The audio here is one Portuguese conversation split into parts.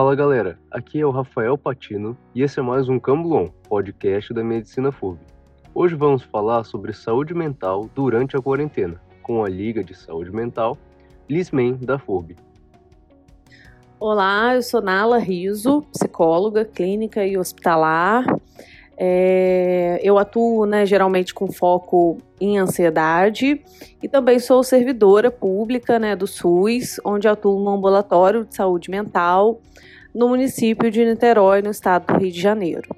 Fala galera, aqui é o Rafael Patino e esse é mais um Camblon, podcast da Medicina FURB. Hoje vamos falar sobre saúde mental durante a quarentena, com a Liga de Saúde Mental, Lismen da FURB. Olá, eu sou Nala Riso, psicóloga clínica e hospitalar. É, eu atuo né, geralmente com foco em ansiedade e também sou servidora pública né, do SUS, onde atuo no ambulatório de saúde mental no município de Niterói, no estado do Rio de Janeiro.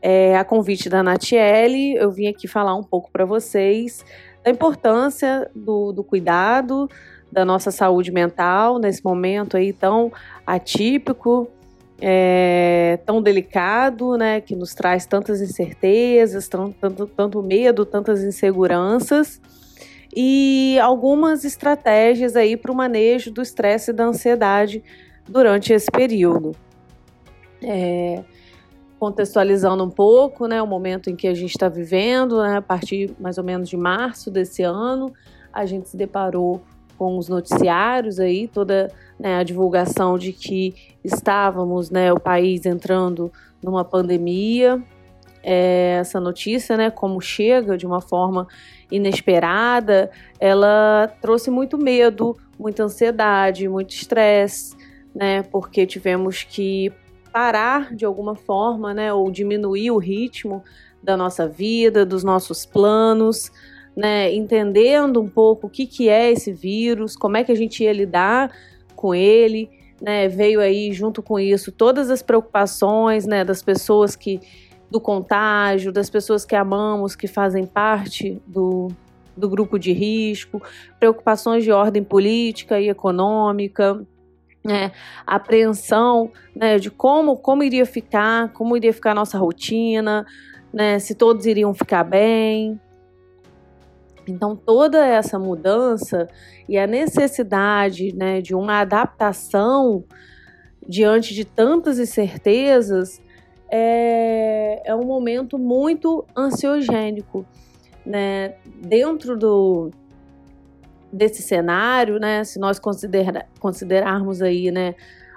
É, a convite da Natiele, eu vim aqui falar um pouco para vocês da importância do, do cuidado da nossa saúde mental nesse momento aí tão atípico, é, tão delicado, né, que nos traz tantas incertezas, tanto, tanto medo, tantas inseguranças e algumas estratégias aí para o manejo do estresse e da ansiedade durante esse período. É, contextualizando um pouco, né, o momento em que a gente está vivendo, né, a partir mais ou menos de março desse ano, a gente se deparou com os noticiários aí, toda né, a divulgação de que estávamos, né, o país entrando numa pandemia. É, essa notícia, né, como chega de uma forma inesperada, ela trouxe muito medo, muita ansiedade, muito estresse, né, porque tivemos que parar de alguma forma, né, ou diminuir o ritmo da nossa vida, dos nossos planos, né, entendendo um pouco o que, que é esse vírus, como é que a gente ia lidar com ele, né, veio aí junto com isso todas as preocupações, né, das pessoas que do contágio, das pessoas que amamos, que fazem parte do, do grupo de risco, preocupações de ordem política e econômica, né, apreensão né, de como, como iria ficar, como iria ficar a nossa rotina, né, se todos iriam ficar bem, então, toda essa mudança e a necessidade né, de uma adaptação diante de tantas incertezas é, é um momento muito ansiogênico. Né? Dentro do, desse cenário, né, se nós considera, considerarmos aí, né,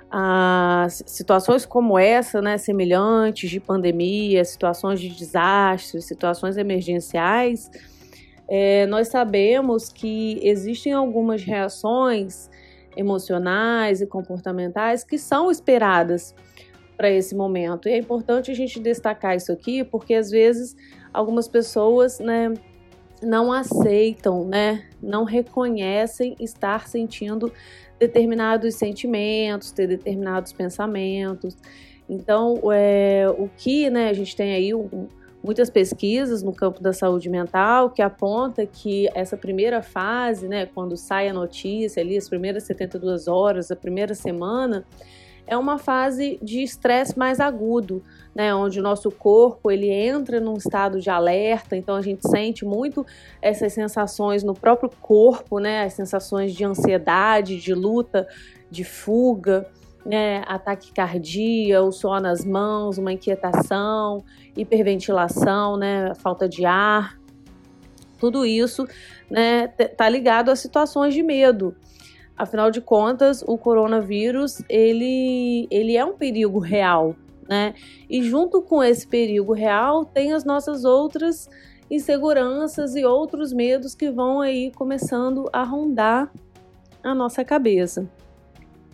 as situações como essa, né, semelhantes de pandemia, situações de desastres, situações emergenciais, é, nós sabemos que existem algumas reações emocionais e comportamentais que são esperadas para esse momento. E é importante a gente destacar isso aqui, porque às vezes algumas pessoas, né, não aceitam, né, não reconhecem estar sentindo determinados sentimentos, ter determinados pensamentos. Então, é, o que, né, a gente tem aí um, muitas pesquisas no campo da saúde mental que aponta que essa primeira fase, né, quando sai a notícia ali, as primeiras 72 horas, a primeira semana, é uma fase de estresse mais agudo, né, onde o nosso corpo ele entra num estado de alerta, então a gente sente muito essas sensações no próprio corpo, né, as sensações de ansiedade, de luta, de fuga né, ataque cardíaco, o suor nas mãos, uma inquietação, hiperventilação, né, falta de ar. Tudo isso né, tá ligado a situações de medo. Afinal de contas, o coronavírus ele, ele é um perigo real, né? E junto com esse perigo real tem as nossas outras inseguranças e outros medos que vão aí começando a rondar a nossa cabeça.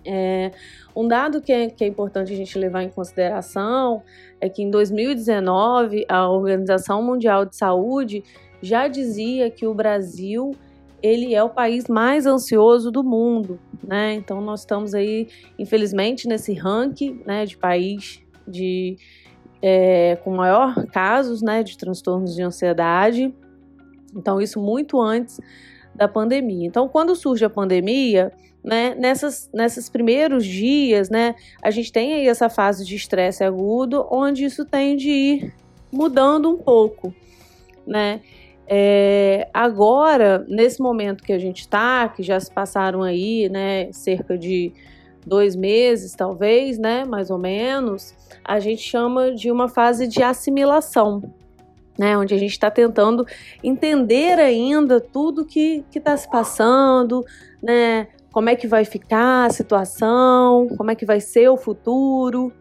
É, um dado que é, que é importante a gente levar em consideração é que em 2019 a Organização Mundial de Saúde já dizia que o Brasil ele é o país mais ansioso do mundo, né? Então nós estamos aí, infelizmente, nesse ranking, né, de país de é, com maior casos, né, de transtornos de ansiedade. Então isso muito antes da pandemia. Então, quando surge a pandemia, né, nessas, nesses primeiros dias, né, a gente tem aí essa fase de estresse agudo, onde isso tem de ir mudando um pouco, né? É, agora, nesse momento que a gente está, que já se passaram aí, né, cerca de dois meses, talvez, né, mais ou menos, a gente chama de uma fase de assimilação, né, onde a gente está tentando entender ainda tudo que está se passando, né, como é que vai ficar a situação, como é que vai ser o futuro.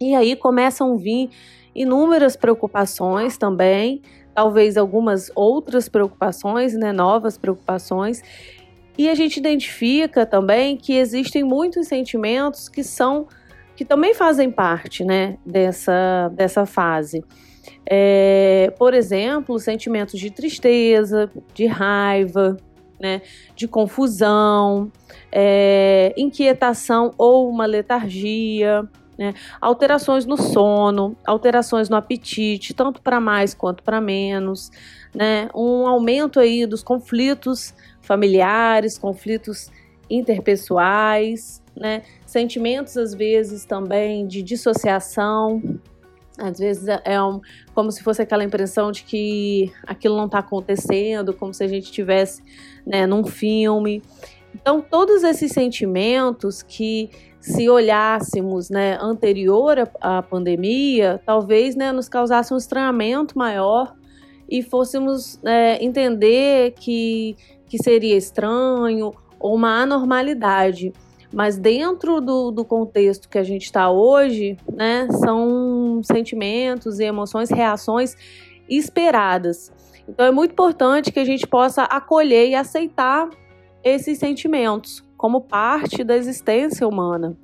E aí começam a vir inúmeras preocupações também, talvez algumas outras preocupações, né, novas preocupações. E a gente identifica também que existem muitos sentimentos que são que também fazem parte, né, dessa, dessa fase. É, por exemplo, sentimentos de tristeza, de raiva, né, de confusão, é, inquietação ou uma letargia, né, alterações no sono, alterações no apetite, tanto para mais quanto para menos, né, um aumento aí dos conflitos familiares, conflitos interpessoais, né, sentimentos às vezes também de dissociação, às vezes é, é um, como se fosse aquela impressão de que aquilo não está acontecendo, como se a gente estivesse né, num filme. Então, todos esses sentimentos que, se olhássemos né, anterior à, pandemia, talvez né, nos causasse um estranhamento maior e fôssemos é, entender que, que seria estranho ou uma anormalidade. Mas dentro do, do contexto que a gente está hoje, né, são sentimentos e emoções, reações esperadas. Então é muito importante que a gente possa acolher e aceitar esses sentimentos como parte da existência humana.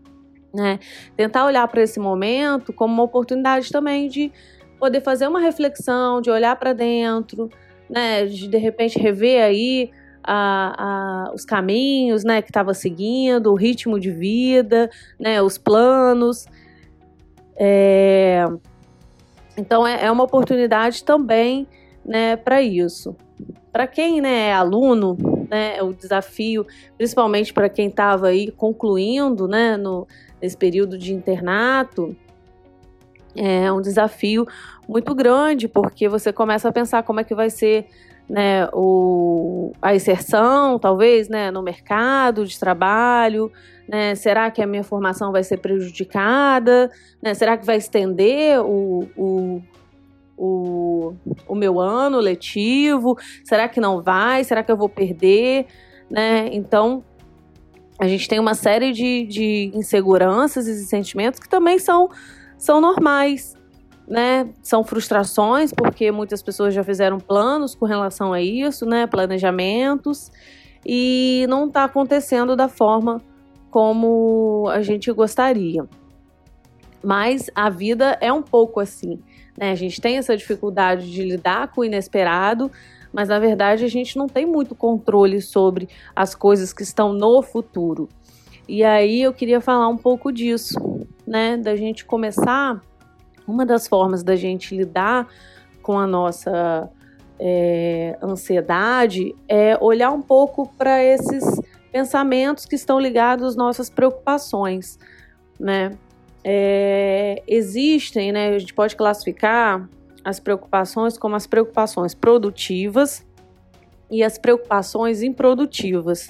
Né? Tentar olhar para esse momento como uma oportunidade também de poder fazer uma reflexão, de olhar para dentro, né? de de repente rever aí a, a, os caminhos né, que estava seguindo, o ritmo de vida, né, os planos. É, então é, é, uma oportunidade também né, para isso. Para quem né, é aluno, né, o desafio, principalmente para quem estava aí concluindo né, no, nesse período de internato, é um desafio muito grande, porque você começa a pensar como é que vai ser né, o, a inserção, talvez, né, no mercado de trabalho, né, será que a minha formação vai ser prejudicada, né, será que vai estender o, o, o, o meu ano letivo, será que não vai, será que eu vou perder, né, então a gente tem uma série de, de inseguranças e sentimentos que também são, são normais, né? São frustrações, porque muitas pessoas já fizeram planos com relação a isso, né? Planejamentos, e não está acontecendo da forma como a gente gostaria. Mas a vida é um pouco assim, né? A gente tem essa dificuldade de lidar com o inesperado, mas na verdade a gente não tem muito controle sobre as coisas que estão no futuro. E aí eu queria falar um pouco disso, né? Da gente começar uma das formas da gente lidar com a nossa é, ansiedade é olhar um pouco para esses pensamentos que estão ligados às nossas preocupações, né? É, existem, né? A gente pode classificar as preocupações como as preocupações produtivas e as preocupações improdutivas.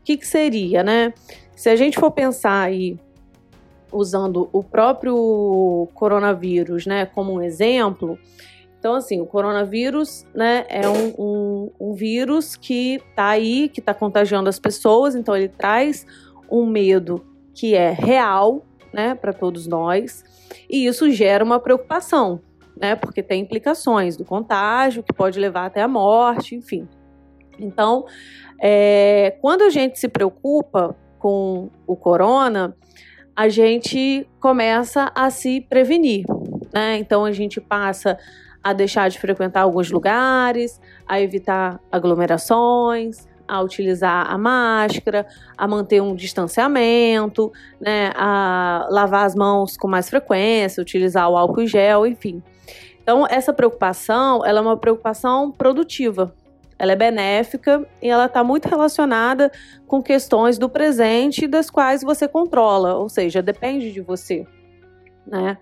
O que, que seria, né? Se a gente for pensar aí usando o próprio coronavírus, né, como um exemplo. Então, assim, o coronavírus, né, é um, um, um vírus que está aí, que está contagiando as pessoas, então ele traz um medo que é real, né, para todos nós, e isso gera uma preocupação, né, porque tem implicações do contágio, que pode levar até a morte, enfim. Então, é, quando a gente se preocupa com o corona, a gente começa a se prevenir. Né? Então a gente passa a deixar de frequentar alguns lugares, a evitar aglomerações, a utilizar a máscara, a manter um distanciamento, né, a lavar as mãos com mais frequência, utilizar o álcool gel, enfim. Então essa preocupação, ela é uma preocupação produtiva, ela é benéfica e ela está muito relacionada com questões do presente das quais você controla, ou seja, depende de você, né?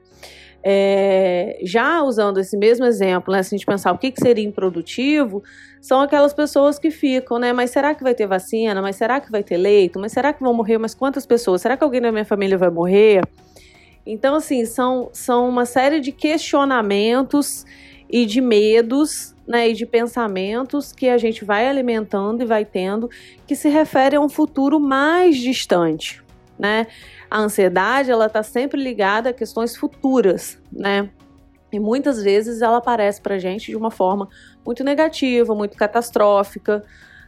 É, já usando esse mesmo exemplo, né, se a gente pensar o que, que seria improdutivo, são aquelas pessoas que ficam, né? Mas será que vai ter vacina? Mas será que vai ter leito? Mas será que vão morrer? Mas quantas pessoas? Será que alguém da minha família vai morrer? Então, assim, são, são uma série de questionamentos e de medos né, e de pensamentos que a gente vai alimentando e vai tendo que se referem a um futuro mais distante, né? A ansiedade, ela está sempre ligada a questões futuras, né? E muitas vezes ela aparece para gente de uma forma muito negativa, muito catastrófica,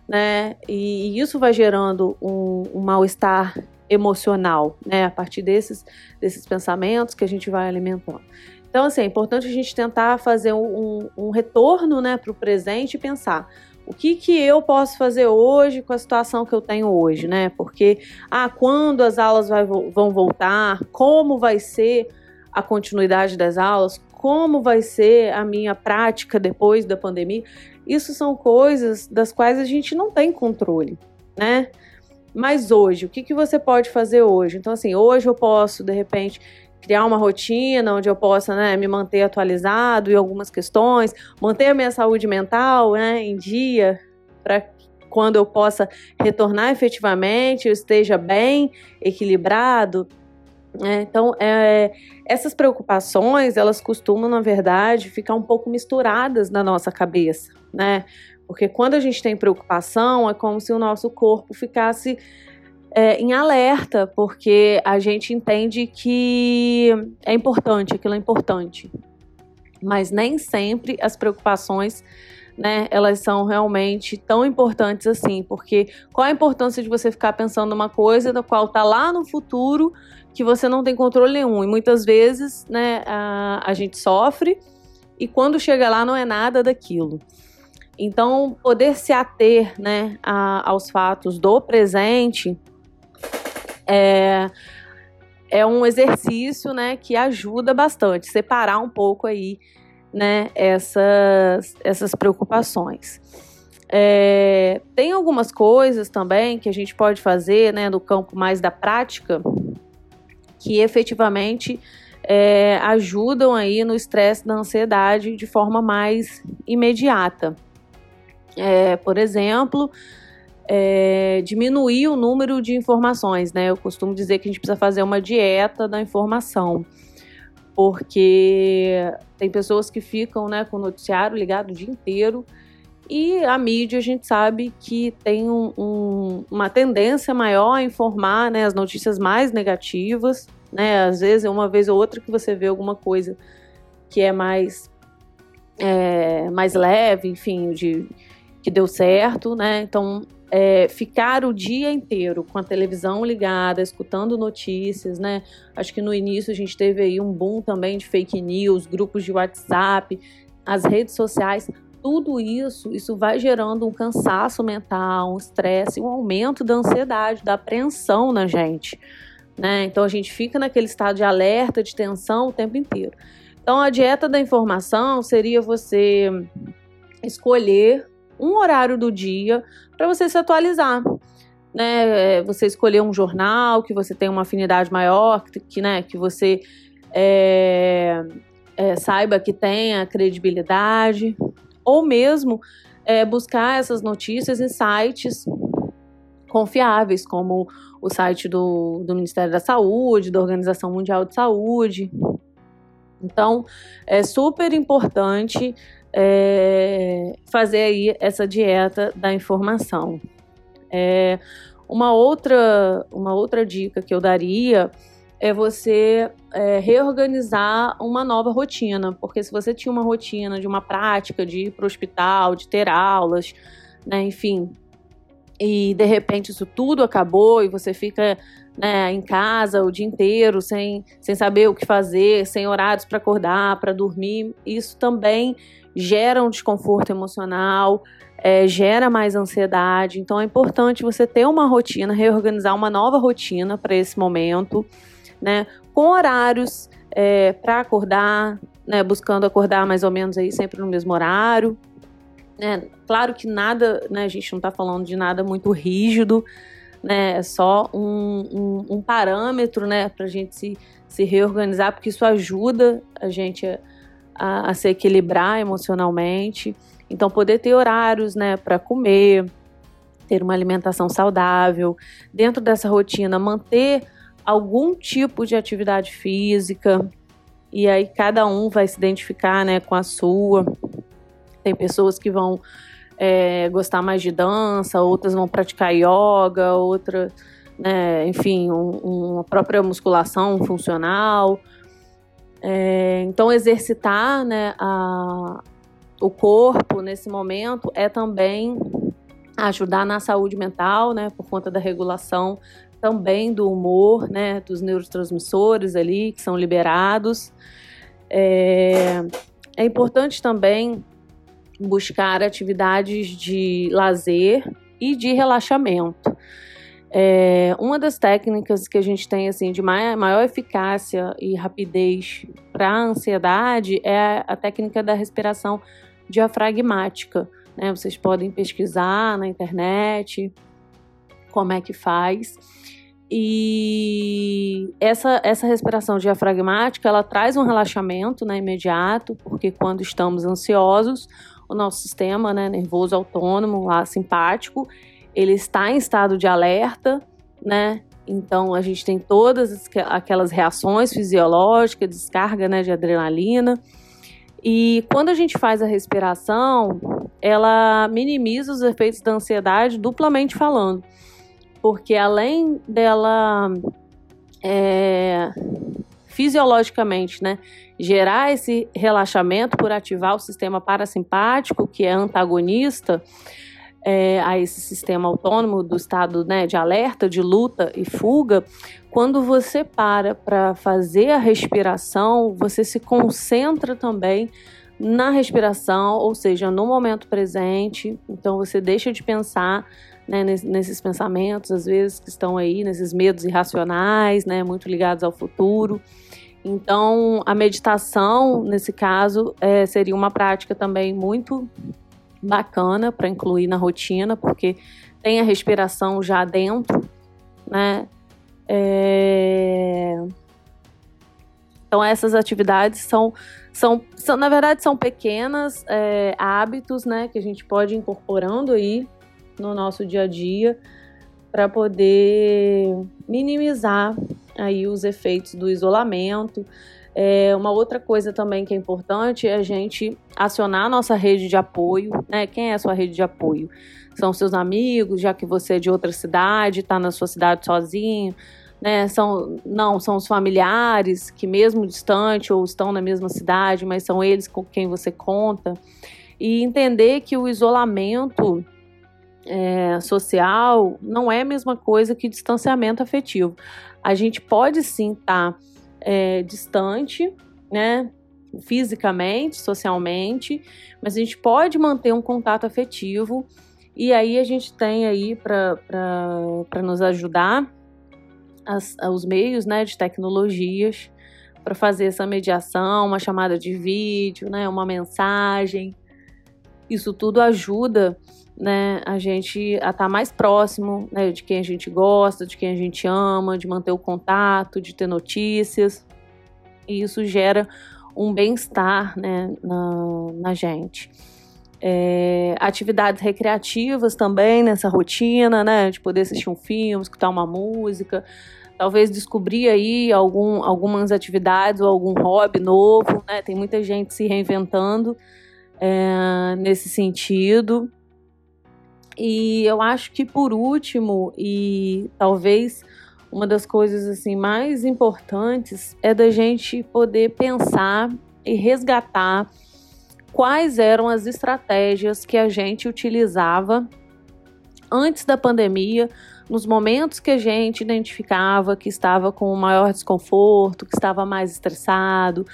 né? E isso vai gerando um, um mal-estar emocional, né? A partir desses, desses pensamentos que a gente vai alimentando. Então, assim, é importante a gente tentar fazer um, um retorno né, para o presente e pensar o que, que eu posso fazer hoje com a situação que eu tenho hoje, né? Porque, ah, quando as aulas vai, vão voltar, como vai ser a continuidade das aulas, como vai ser a minha prática depois da pandemia. Isso são coisas das quais a gente não tem controle, né? Mas hoje, o que, que você pode fazer hoje? Então, assim, hoje eu posso, de repente, criar uma rotina onde eu possa né, me manter atualizado em algumas questões, manter a minha saúde mental né, em dia, para quando eu possa retornar efetivamente, eu esteja bem, equilibrado. É, então, é, essas preocupações, elas costumam, na verdade, ficar um pouco misturadas na nossa cabeça, né? Porque quando a gente tem preocupação, é como se o nosso corpo ficasse é, em alerta, porque a gente entende que é importante, aquilo é importante. Mas nem sempre as preocupações, né, elas são realmente tão importantes assim, porque qual a importância de você ficar pensando numa coisa da qual está lá no futuro que você não tem controle nenhum? E muitas vezes, né, a, a gente sofre e quando chega lá não é nada daquilo. Então, poder se ater né, a, aos fatos do presente é, é um exercício, né, que ajuda bastante, separar um pouco aí, né, essas, essas preocupações. É, tem algumas coisas também que a gente pode fazer, né, no campo mais da prática, que efetivamente é, ajudam aí no estresse da ansiedade de forma mais imediata. É, por exemplo, é, diminuir o número de informações, né? Eu costumo dizer que a gente precisa fazer uma dieta da informação, porque tem pessoas que ficam né, com o noticiário ligado o dia inteiro e a mídia a gente sabe que tem um, um, uma tendência maior a informar né, as notícias mais negativas, né? Às vezes, uma vez ou outra que você vê alguma coisa que é mais, é, mais leve, enfim, de, que deu certo, né? Então é, ficar o dia inteiro com a televisão ligada, escutando notícias, né? Acho que no início a gente teve aí um boom também de fake news, grupos de WhatsApp, as redes sociais. Tudo isso, isso vai gerando um cansaço mental, um estresse, um aumento da ansiedade, da apreensão na gente. Né? Então a gente fica naquele estado de alerta, de tensão o tempo inteiro. Então a dieta da informação seria você escolher um horário do dia para você se atualizar. Né, você escolher um jornal que você tem uma afinidade maior, que, né, que você é, é, saiba que tenha credibilidade, ou mesmo é, buscar essas notícias em sites confiáveis, como o site do, do Ministério da Saúde, da Organização Mundial de Saúde. Então, é super importante é, fazer aí essa dieta da informação. É, uma outra uma outra dica que eu daria é você é, reorganizar uma nova rotina, porque se você tinha uma rotina de uma prática de ir para o hospital, de ter aulas, né, enfim, e de repente isso tudo acabou e você fica né, em casa o dia inteiro sem, sem saber o que fazer, sem horários para acordar, para dormir, isso também gera um desconforto emocional, é, gera mais ansiedade. Então é importante você ter uma rotina, reorganizar uma nova rotina para esse momento, né? Com horários é, para acordar, né? Buscando acordar mais ou menos aí sempre no mesmo horário. Né? Claro que nada, né? A gente não está falando de nada muito rígido, né? É só um, um, um parâmetro, né? Para a gente se, se reorganizar, porque isso ajuda a gente a a, a se equilibrar emocionalmente. Então, poder ter horários né, para comer, ter uma alimentação saudável, dentro dessa rotina, manter algum tipo de atividade física, e aí cada um vai se identificar né, com a sua. Tem pessoas que vão é, gostar mais de dança, outras vão praticar yoga, outra, né, enfim, um, uma própria musculação funcional. É, então, exercitar né, a, o corpo nesse momento é também ajudar na saúde mental, né, por conta da regulação também do humor, né, dos neurotransmissores ali que são liberados. É, é importante também buscar atividades de lazer e de relaxamento. É, uma das técnicas que a gente tem assim de maior, eficácia e rapidez para a ansiedade é a técnica da respiração diafragmática. Né? Vocês podem pesquisar na internet como é que faz. E essa, essa respiração diafragmática ela traz um relaxamento né, imediato, porque quando estamos ansiosos, o nosso sistema né, nervoso autônomo, lá simpático, ele está em estado de alerta, né? Então a gente tem todas aquelas reações fisiológicas, descarga né, de adrenalina. E quando a gente faz a respiração, ela minimiza os efeitos da ansiedade duplamente falando. Porque além dela é, fisiologicamente, né, gerar esse relaxamento por ativar o sistema parasimpático, que é antagonista é, a esse sistema autônomo do estado né, de alerta, de luta e fuga, quando você para para fazer a respiração, você se concentra também na respiração, ou seja, no momento presente. Então você deixa de pensar né, nesses pensamentos, às vezes que estão aí, nesses medos irracionais, né, muito ligados ao futuro. Então, a meditação, nesse caso, é, seria uma prática também muito bacana para incluir na rotina, porque tem a respiração já dentro, né? É... Então, essas atividades são, são, são, na verdade, são pequenas é, hábitos, né, que a gente pode ir incorporando aí no nosso dia a dia para poder minimizar aí os efeitos do isolamento. É, uma outra coisa também que é importante é a gente acionar a nossa rede de apoio, né? Quem é a sua rede de apoio? São seus amigos, já que você é de outra cidade, está na sua cidade sozinho, né? São, não, são os familiares que mesmo distante ou estão na mesma cidade, mas são eles com quem você conta. E entender que o isolamento é, social não é a mesma coisa que distanciamento afetivo a gente pode sim estar tá, é, distante, né? Fisicamente, socialmente, mas a gente pode manter um contato afetivo e aí a gente tem aí para nos ajudar as, os meios né, de tecnologias para fazer essa mediação, uma chamada de vídeo, né, uma mensagem. Isso tudo ajuda né, a gente a estar tá mais próximo né, de quem a gente gosta, de quem a gente ama, de manter o contato, de ter notícias. E isso gera um bem-estar né, na, na gente. É, atividades recreativas também nessa rotina, né? De poder assistir um filme, escutar uma música, talvez descobrir aí algum, algumas atividades ou algum hobby novo, né? Tem muita gente se reinventando é, nesse sentido. E eu acho que por último, e talvez uma das coisas assim mais importantes é da gente poder pensar e resgatar quais eram as estratégias que a gente utilizava antes da pandemia, nos momentos que a gente identificava que estava com maior desconforto, que estava mais estressado,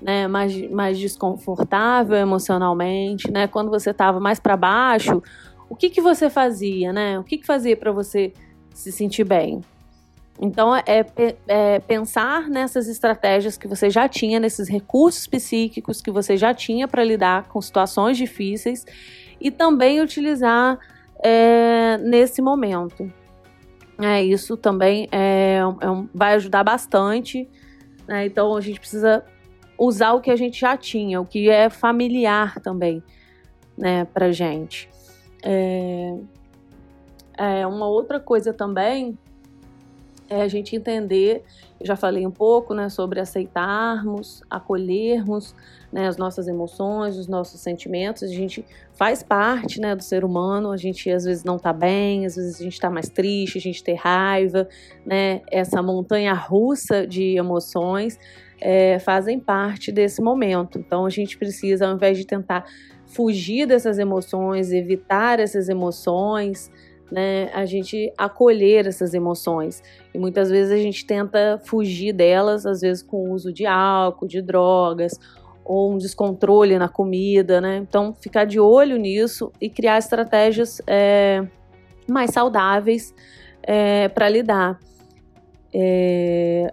né, mais, mais desconfortável emocionalmente, né, quando você estava mais para baixo, o que, que você fazia, né? O que, que fazia para você se sentir bem? Então, é, é, pensar nessas estratégias que você já tinha, nesses recursos psíquicos que você já tinha para lidar com situações difíceis e também utilizar é, nesse momento. É, isso também é, é um, vai ajudar bastante. Né? Então, a gente precisa usar o que a gente já tinha, o que é familiar também né, para gente. É, é, uma outra coisa também é a gente entender Eu já falei um pouco né, sobre aceitarmos, acolhermos né, as nossas emoções, os nossos sentimentos. A gente faz parte né, do ser humano, a gente às vezes não está bem, às vezes a gente está mais triste, a gente tem raiva, né, essa montanha russa de emoções é, fazem parte desse momento. Então a gente precisa, ao invés de tentar fugir dessas emoções, evitar essas emoções, né, a gente acolher essas emoções. E muitas vezes a gente tenta fugir delas, às vezes com o uso de álcool, de drogas, ou um descontrole na comida, né? Então, ficar de olho nisso e criar estratégias é, mais saudáveis é, para lidar. É,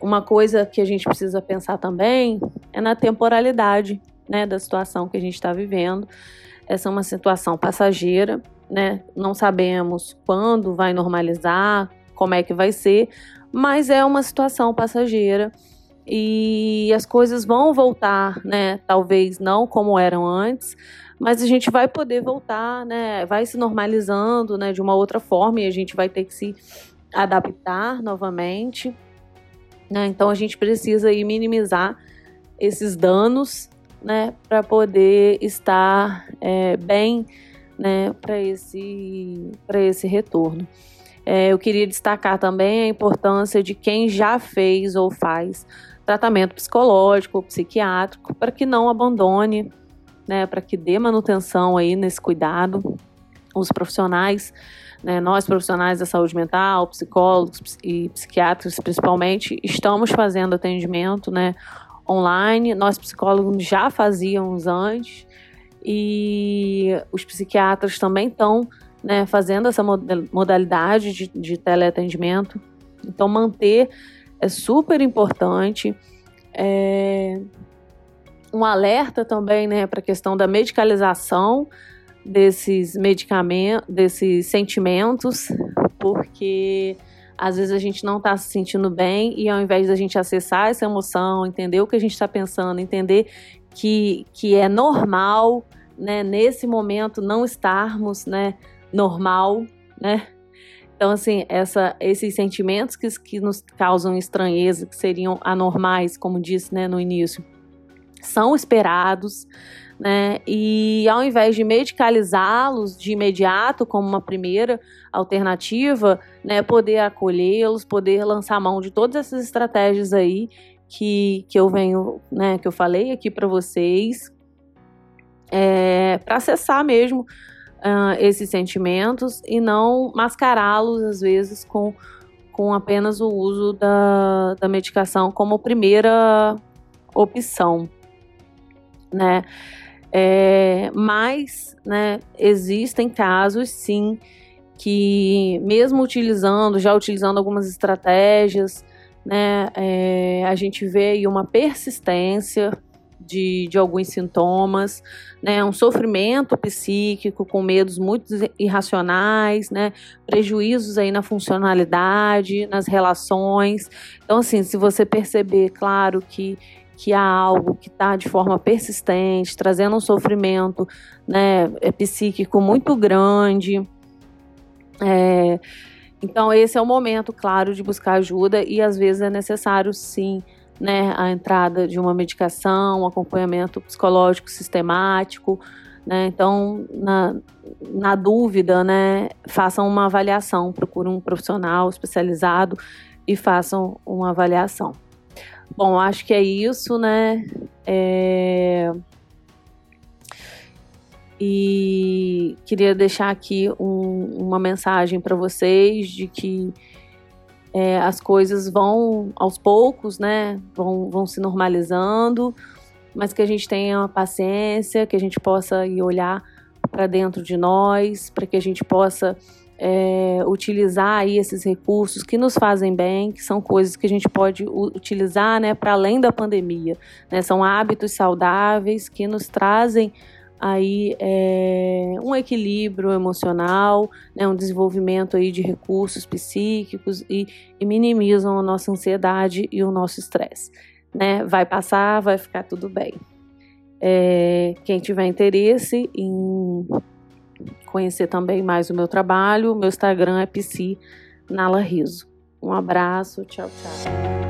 uma coisa que a gente precisa pensar também é na temporalidade né, da situação que a gente está vivendo. Essa é uma situação passageira, né? Não sabemos quando vai normalizar, como é que vai ser, mas é uma situação passageira e as coisas vão voltar, né? Talvez não como eram antes, mas a gente vai poder voltar, né? Vai se normalizando, né? De uma outra forma e a gente vai ter que se adaptar novamente, né? Então a gente precisa aí minimizar esses danos, né? Para poder estar é, bem né, para esse, esse retorno. É, eu queria destacar também a importância de quem já fez ou faz tratamento psicológico ou psiquiátrico para que não abandone, né, para que dê manutenção aí nesse cuidado. Os profissionais, né, nós profissionais da saúde mental, psicólogos e psiquiatras principalmente, estamos fazendo atendimento né, online. Nós psicólogos já fazíamos antes, e os psiquiatras também estão né, fazendo essa modalidade de, de teleatendimento. Então, manter é super importante. É, um alerta também né, para a questão da medicalização desses medicamentos, desses sentimentos, porque às vezes a gente não está se sentindo bem e ao invés da gente acessar essa emoção, entender o que a gente está pensando, entender que, que é normal, né, nesse momento não estarmos, né, normal, né? Então, assim, essa, esses sentimentos que, que nos causam estranheza, que seriam anormais, como disse né, no início, são esperados, né? E ao invés de medicalizá-los de imediato, como uma primeira alternativa, né, poder acolhê-los, poder lançar mão de todas essas estratégias aí que, que eu venho, né, que eu falei aqui para vocês, é, para acessar mesmo uh, esses sentimentos e não mascará-los, às vezes, com, com apenas o uso da, da medicação como primeira opção, né? É, mas, né, existem casos, sim, que mesmo utilizando, já utilizando algumas estratégias, né, é, a gente vê aí uma persistência de, de alguns sintomas, né, um sofrimento psíquico com medos muito irracionais, né, prejuízos aí na funcionalidade, nas relações. Então, assim, se você perceber, claro que que há algo que está de forma persistente, trazendo um sofrimento né, é, psíquico muito grande. É, então, esse é o momento, claro, de buscar ajuda e às vezes é necessário, sim, né, a entrada de uma medicação, um acompanhamento psicológico sistemático. Né? Então, na, na dúvida, né, façam uma avaliação, procurem um profissional especializado e façam uma avaliação. Bom, acho que é isso, né? É... E queria deixar aqui um, uma mensagem para vocês de que é, as coisas vão aos poucos, né? Vão, vão se normalizando, mas que a gente tenha paciência, que a gente possa ir olhar para dentro de nós, para que a gente possa é, utilizar aí esses recursos que nos fazem bem, que são coisas que a gente pode utilizar, né, para além da pandemia, né? São hábitos saudáveis que nos trazem aí é, um equilíbrio emocional, né, um desenvolvimento aí de recursos psíquicos e, e minimizam a nossa ansiedade e o nosso estresse. Né? Vai passar, vai ficar tudo bem. É, quem tiver interesse em conhecer também mais o meu trabalho, meu Instagram é psi Nala Riso. Um abraço, tchau, tchau.